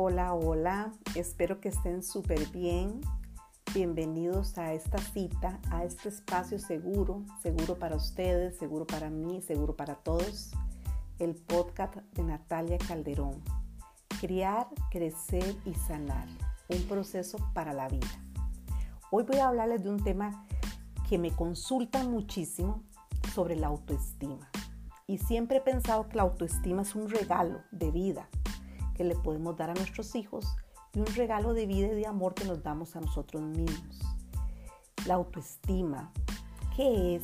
Hola, hola, espero que estén súper bien. Bienvenidos a esta cita, a este espacio seguro, seguro para ustedes, seguro para mí, seguro para todos, el podcast de Natalia Calderón. Criar, crecer y sanar, un proceso para la vida. Hoy voy a hablarles de un tema que me consultan muchísimo sobre la autoestima. Y siempre he pensado que la autoestima es un regalo de vida que le podemos dar a nuestros hijos y un regalo de vida y de amor que nos damos a nosotros mismos. La autoestima, ¿qué es?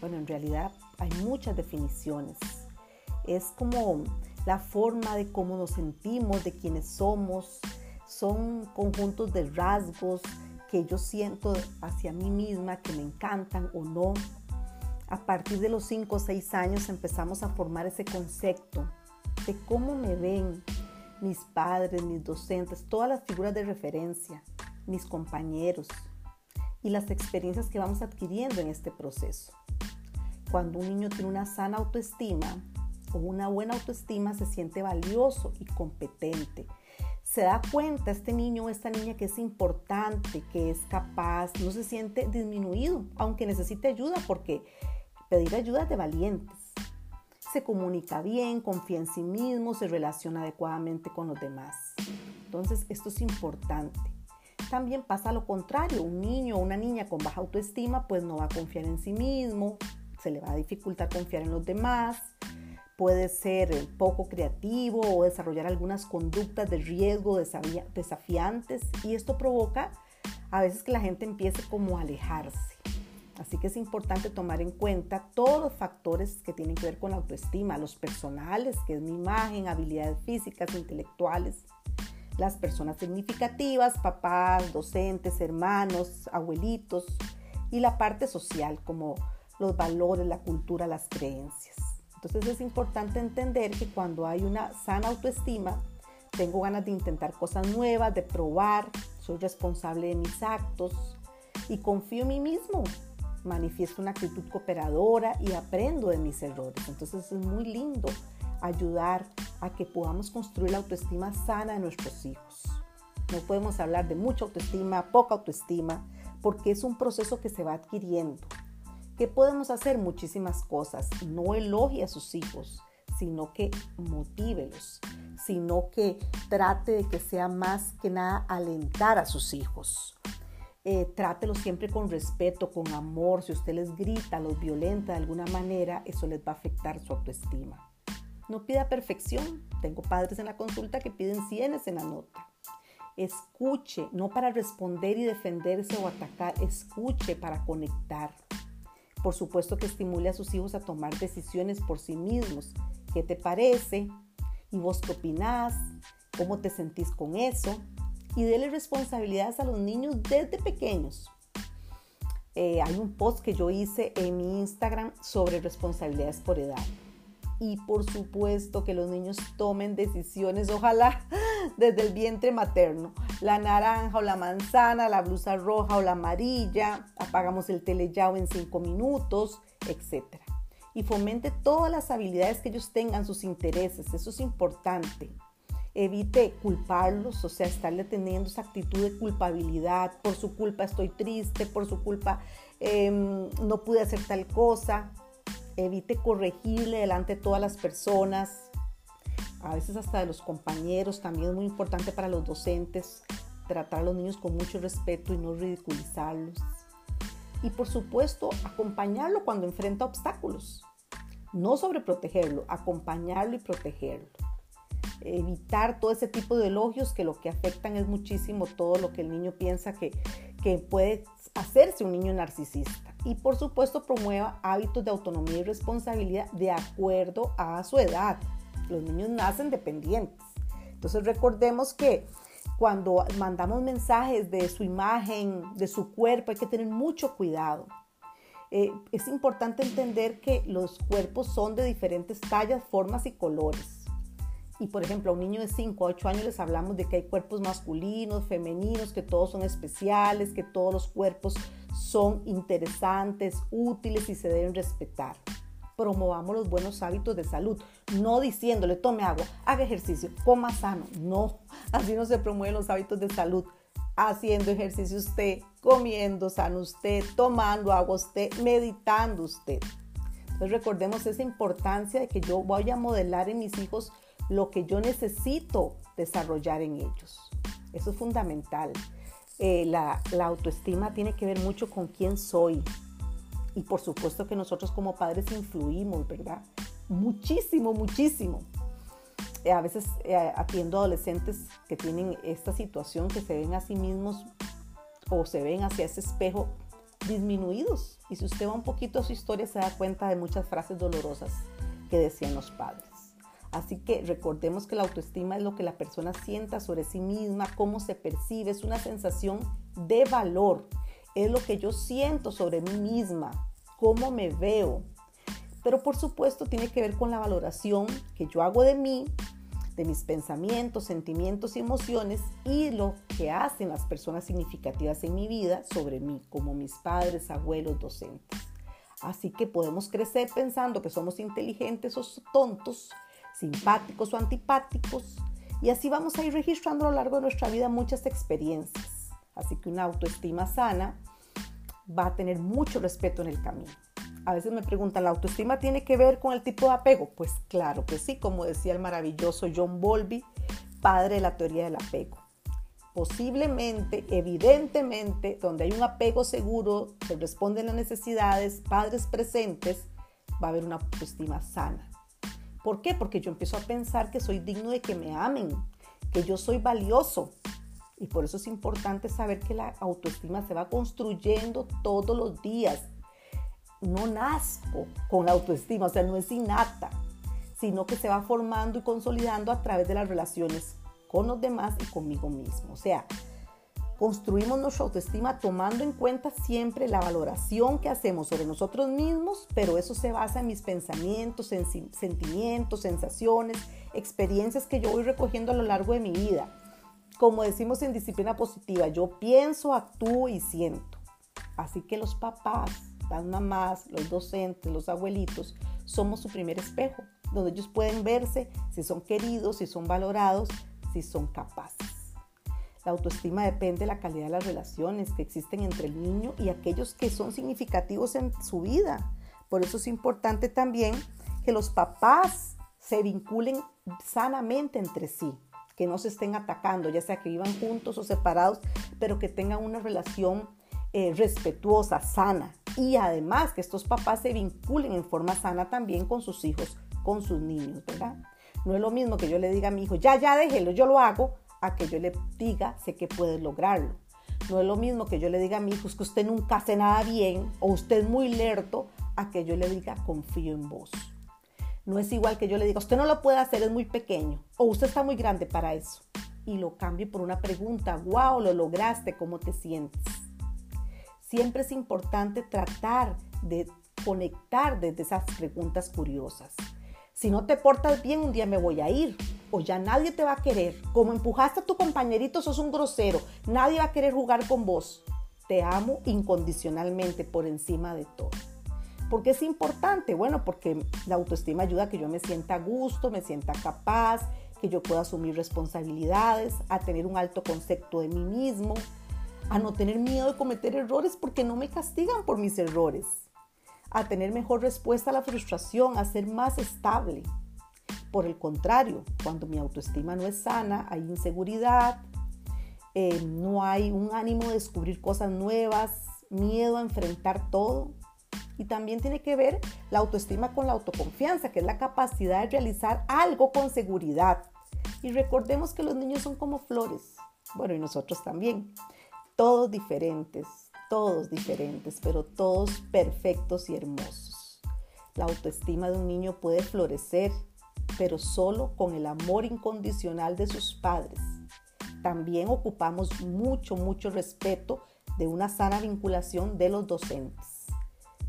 Bueno, en realidad hay muchas definiciones. Es como la forma de cómo nos sentimos, de quiénes somos. Son conjuntos de rasgos que yo siento hacia mí misma, que me encantan o no. A partir de los 5 o 6 años empezamos a formar ese concepto de cómo me ven, mis padres, mis docentes, todas las figuras de referencia, mis compañeros y las experiencias que vamos adquiriendo en este proceso. Cuando un niño tiene una sana autoestima o una buena autoestima, se siente valioso y competente. Se da cuenta este niño o esta niña que es importante, que es capaz, no se siente disminuido, aunque necesite ayuda, porque pedir ayuda es de valientes se comunica bien, confía en sí mismo, se relaciona adecuadamente con los demás. Entonces, esto es importante. También pasa lo contrario, un niño o una niña con baja autoestima pues no va a confiar en sí mismo, se le va a dificultar confiar en los demás, puede ser poco creativo o desarrollar algunas conductas de riesgo desafiantes y esto provoca a veces que la gente empiece como a alejarse. Así que es importante tomar en cuenta todos los factores que tienen que ver con la autoestima, los personales, que es mi imagen, habilidades físicas, intelectuales, las personas significativas, papás, docentes, hermanos, abuelitos, y la parte social, como los valores, la cultura, las creencias. Entonces es importante entender que cuando hay una sana autoestima, tengo ganas de intentar cosas nuevas, de probar, soy responsable de mis actos y confío en mí mismo, manifiesto una actitud cooperadora y aprendo de mis errores. Entonces es muy lindo ayudar a que podamos construir la autoestima sana de nuestros hijos. No podemos hablar de mucha autoestima, poca autoestima, porque es un proceso que se va adquiriendo. ¿Qué podemos hacer? Muchísimas cosas. No elogie a sus hijos, sino que motívelos, sino que trate de que sea más que nada alentar a sus hijos. Eh, trátelo siempre con respeto, con amor. Si usted les grita, los violenta de alguna manera, eso les va a afectar su autoestima. No pida perfección. Tengo padres en la consulta que piden cienes en la nota. Escuche, no para responder y defenderse o atacar, escuche para conectar. Por supuesto que estimule a sus hijos a tomar decisiones por sí mismos. ¿Qué te parece? ¿Y vos qué opinás? ¿Cómo te sentís con eso? Y déle responsabilidades a los niños desde pequeños. Eh, hay un post que yo hice en mi Instagram sobre responsabilidades por edad. Y por supuesto que los niños tomen decisiones, ojalá desde el vientre materno. La naranja o la manzana, la blusa roja o la amarilla, apagamos el teleyao en cinco minutos, etc. Y fomente todas las habilidades que ellos tengan, sus intereses, eso es importante evite culparlos, o sea, estarle teniendo esa actitud de culpabilidad, por su culpa estoy triste, por su culpa em, no pude hacer tal cosa, evite corregirle delante de todas las personas, a veces hasta de los compañeros, también es muy importante para los docentes tratar a los niños con mucho respeto y no ridiculizarlos. Y por supuesto, acompañarlo cuando enfrenta obstáculos. No sobreprotegerlo, acompañarlo y protegerlo evitar todo ese tipo de elogios que lo que afectan es muchísimo todo lo que el niño piensa que, que puede hacerse un niño narcisista. Y por supuesto promueva hábitos de autonomía y responsabilidad de acuerdo a su edad. Los niños nacen dependientes. Entonces recordemos que cuando mandamos mensajes de su imagen, de su cuerpo, hay que tener mucho cuidado. Eh, es importante entender que los cuerpos son de diferentes tallas, formas y colores y por ejemplo a un niño de 5 o 8 años les hablamos de que hay cuerpos masculinos, femeninos, que todos son especiales, que todos los cuerpos son interesantes, útiles y se deben respetar. promovamos los buenos hábitos de salud, no diciéndole tome agua, haga ejercicio, coma sano. No, así no se promueven los hábitos de salud. Haciendo ejercicio usted, comiendo sano usted, tomando agua usted, meditando usted. Entonces recordemos esa importancia de que yo voy a modelar en mis hijos lo que yo necesito desarrollar en ellos. Eso es fundamental. Eh, la, autoestima tiene que ver mucho con quién soy. Y por supuesto que nosotros como padres influimos, ¿verdad? Muchísimo, muchísimo. Eh, a veces eh, atiendo adolescentes que tienen esta situación, que se ven a sí mismos o se ven hacia ese espejo disminuidos. Y si usted va un poquito a su historia, se da cuenta de muchas frases dolorosas que decían los padres. Así que recordemos que la autoestima es lo que la persona sienta sobre sí misma, cómo se percibe, es una sensación de valor, es lo que yo siento sobre mí misma, cómo me veo. Pero por supuesto tiene que ver con la valoración que yo hago de mí, de mis pensamientos, sentimientos y emociones y lo que hacen las personas significativas en mi vida sobre mí, como mis padres, abuelos, docentes. Así que podemos crecer pensando que somos inteligentes o tontos, simpáticos o antipáticos, y así vamos a ir registrando a lo largo de nuestra vida muchas experiencias. Así que una autoestima sana va a tener mucho respeto en el camino. A veces me preguntan, ¿la autoestima tiene que ver con el tipo de apego? Pues claro que sí, como decía el maravilloso John Bowlby, padre de la teoría del apego. Posiblemente, evidentemente, donde hay un apego seguro, se responden las necesidades, padres presentes, va a haber una autoestima sana. ¿Por qué? Porque yo empiezo a pensar que soy digno de que me amen, que yo soy valioso. Y por eso es importante saber que la autoestima se va construyendo todos los días. No nazco con la autoestima, o sea, no es innata, sino que se va formando y consolidando a través de las relaciones con los demás y conmigo mismo. O sea, construimos nuestra autoestima tomando en cuenta siempre la valoración que hacemos sobre nosotros mismos, pero eso se basa en mis pensamientos, en sentimientos, sensaciones, experiencias que yo voy recogiendo a lo largo de mi vida. Como decimos en disciplina positiva, yo pienso, actúo y siento. Así que los papás, las mamás, los docentes, los abuelitos, somos su primer espejo, donde ellos pueden verse si son queridos, si son valorados, si son capaces. La autoestima depende de la calidad de las relaciones que existen entre el niño y aquellos que son significativos en su vida. Por eso es importante también que los papás se vinculen sanamente entre sí, que no se estén atacando, ya sea que vivan juntos o separados, pero que tengan una relación eh, respetuosa, sana. Y además que estos papás se vinculen en forma sana también con sus hijos, con sus niños, ¿verdad? No es lo mismo que yo le diga a mi hijo, ya, ya déjelo, yo lo hago, a que yo le diga, sé que puedes lograrlo. No es lo mismo que yo le diga a mi hijo, es que usted nunca hace nada bien o usted es muy lerto, a que yo le diga, confío en vos. No es igual que yo le diga, usted no lo puede hacer, es muy pequeño o usted está muy grande para eso. Y lo cambio por una pregunta, wow, lo lograste, ¿cómo te sientes? Siempre es importante tratar de conectar desde esas preguntas curiosas. Si no te portas bien, un día me voy a ir o ya nadie te va a querer. Como empujaste a tu compañerito, sos un grosero. Nadie va a querer jugar con vos. Te amo incondicionalmente por encima de todo. ¿Por qué es importante? Bueno, porque la autoestima ayuda a que yo me sienta a gusto, me sienta capaz, que yo pueda asumir responsabilidades, a tener un alto concepto de mí mismo, a no tener miedo de cometer errores porque no me castigan por mis errores, a tener mejor respuesta a la frustración, a ser más estable, por el contrario, cuando mi autoestima no es sana, hay inseguridad, eh, no hay un ánimo de descubrir cosas nuevas, miedo a enfrentar todo. Y también tiene que ver la autoestima con la autoconfianza, que es la capacidad de realizar algo con seguridad. Y recordemos que los niños son como flores. Bueno, y nosotros también. Todos diferentes, todos diferentes, pero todos perfectos y hermosos. La autoestima de un niño puede florecer pero solo con el amor incondicional de sus padres. También ocupamos mucho, mucho respeto de una sana vinculación de los docentes.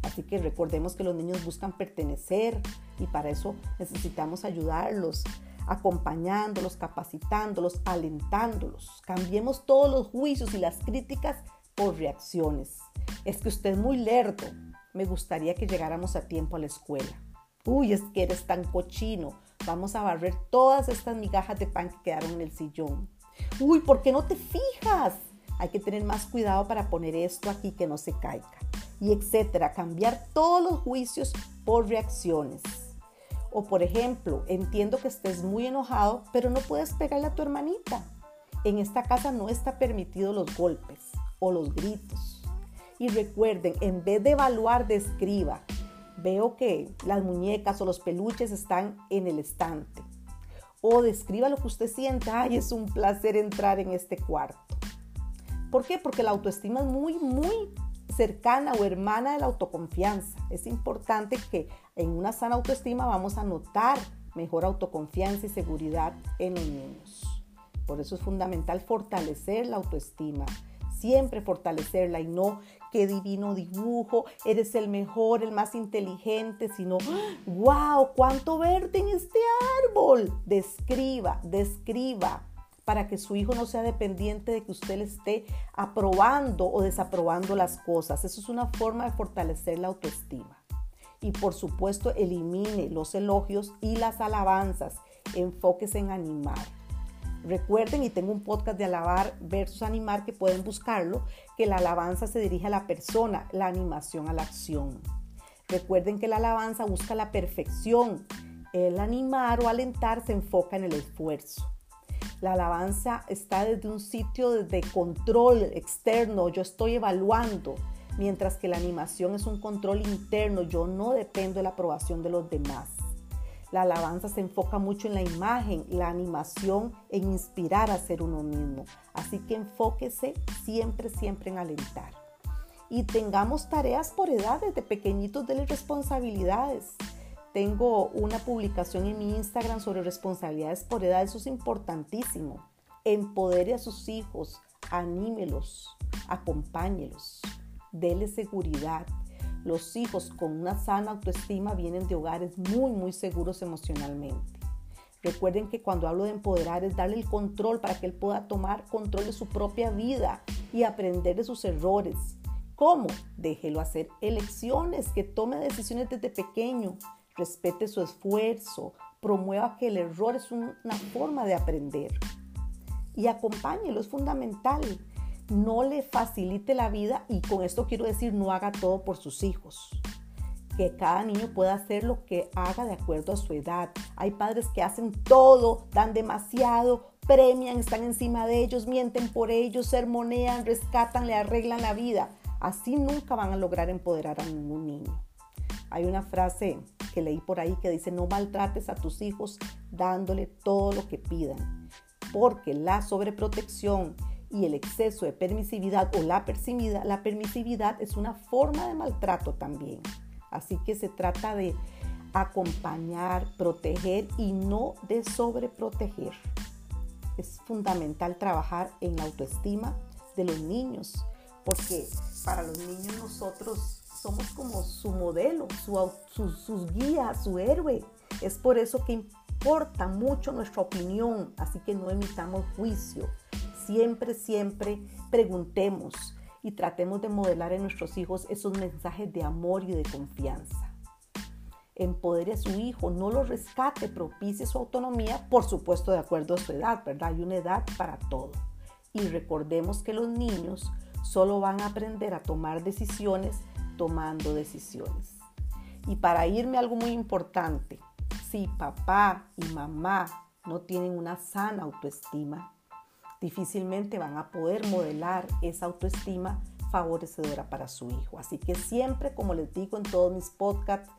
Así que recordemos que los niños buscan pertenecer y para eso necesitamos ayudarlos, acompañándolos, capacitándolos, alentándolos. Cambiemos todos los juicios y las críticas reacciones. Es que usted es muy lerdo. Me gustaría que llegáramos a tiempo a la escuela. Uy, es que eres tan cochino. Vamos a barrer todas estas migajas de pan que quedaron en el sillón. Uy, ¿por qué no te fijas? Hay que tener más cuidado para poner esto aquí que no se caiga. Y etcétera. Cambiar todos los juicios por reacciones. O por ejemplo, entiendo que estés muy enojado, pero no puedes pegarle a tu hermanita. En esta casa no está permitido los golpes o los gritos. Y recuerden, en vez de evaluar, describa. Veo que las muñecas o los peluches están en el estante. O describa lo que usted siente. Ay, es un placer entrar en este cuarto. ¿Por qué? Porque la autoestima es muy, muy cercana o hermana de la autoconfianza. Es importante que en una sana autoestima vamos a notar mejor autoconfianza y seguridad en los niños. Por eso es fundamental fortalecer la autoestima, siempre fortalecerla y no qué divino dibujo, eres el mejor, el más inteligente, sino, wow, cuánto verde en este árbol. Describa, describa para que su hijo no sea dependiente de que usted le esté aprobando o desaprobando las cosas. Eso es una forma de fortalecer la autoestima. Y por supuesto, elimine los elogios y las alabanzas. Enfóquese en animar. Recuerden, y tengo un podcast de alabar versus animar que pueden buscarlo, que la alabanza se dirige a la persona, la animación a la acción. Recuerden que la alabanza busca la perfección. El animar o alentar se enfoca en el esfuerzo. La alabanza está desde un sitio de control externo, yo estoy evaluando, mientras que la animación es un control interno, yo no dependo de la aprobación de los demás. La alabanza se enfoca mucho en la imagen, la animación, en inspirar a ser uno mismo. Así que enfóquese siempre, siempre en alentar. Y tengamos tareas por edad, desde pequeñitos de las responsabilidades. Tengo una publicación en mi Instagram sobre responsabilidades por edad, eso es importantísimo. Empodere a sus hijos, anímelos, acompáñelos, dele seguridad. Los hijos con una sana autoestima vienen de hogares muy, muy seguros emocionalmente. Recuerden que cuando hablo de empoderar es darle el control para que él pueda tomar control de su propia vida y aprender de sus errores. ¿Cómo? Déjelo hacer elecciones, que tome decisiones desde pequeño respete su esfuerzo, promueva que el error es una forma de aprender y acompáñelo, es fundamental. No le facilite la vida y con esto quiero decir no haga todo por sus hijos. Que cada niño pueda hacer lo que haga de acuerdo a su edad. Hay padres que hacen todo, dan demasiado, premian, están encima de ellos, mienten por ellos, sermonean, rescatan, le arreglan la vida. Así nunca van a lograr empoderar a ningún niño. Hay una frase que leí por ahí que dice, no maltrates a tus hijos dándole todo lo que pidan, porque la sobreprotección y el exceso de permisividad o la permisividad, es una forma de maltrato también. Así que se trata de acompañar, proteger y no de sobreproteger. Es fundamental trabajar en la autoestima de los niños, porque para los niños nosotros somos como su modelo, su, sus guías, su héroe. Es por eso que importa mucho nuestra opinión, así que no emitamos juicio. Siempre, siempre preguntemos y tratemos de modelar en nuestros hijos esos mensajes de amor y de confianza. Empodere a su hijo, no lo rescate, propicie su autonomía, por supuesto de acuerdo a su edad, ¿verdad? Hay una edad para todo. Y recordemos que los niños solo van a aprender a tomar decisiones tomando decisiones. Y para irme algo muy importante, si papá y mamá no tienen una sana autoestima, difícilmente van a poder modelar esa autoestima favorecedora para su hijo. Así que siempre, como les digo en todos mis podcasts,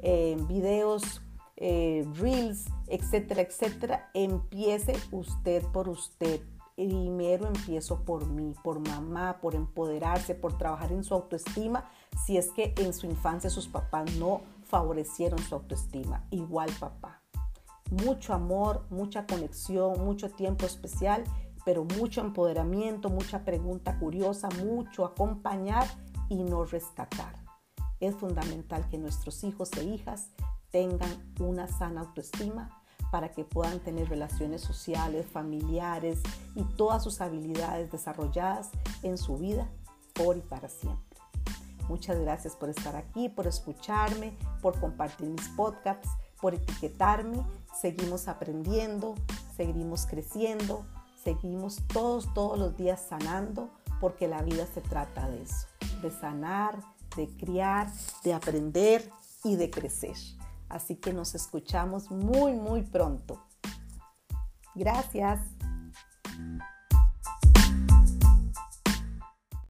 eh, videos, eh, reels, etcétera, etcétera, empiece usted por usted primero empiezo por mí, por mamá, por empoderarse, por trabajar en su autoestima, si es que en su infancia sus papás no favorecieron su autoestima. Igual papá. Mucho amor, mucha conexión, mucho tiempo especial, pero mucho empoderamiento, mucha pregunta curiosa, mucho acompañar y no rescatar. Es fundamental que nuestros hijos e hijas tengan una sana autoestima para que puedan tener relaciones sociales, familiares y todas sus habilidades desarrolladas en su vida por y para siempre. Muchas gracias por estar aquí, por escucharme, por compartir mis podcasts, por etiquetarme. Seguimos aprendiendo, seguimos creciendo, seguimos todos, todos los días sanando, porque la vida se trata de eso, de sanar, de criar, de aprender y de crecer. Así que nos escuchamos muy, muy pronto. Gracias.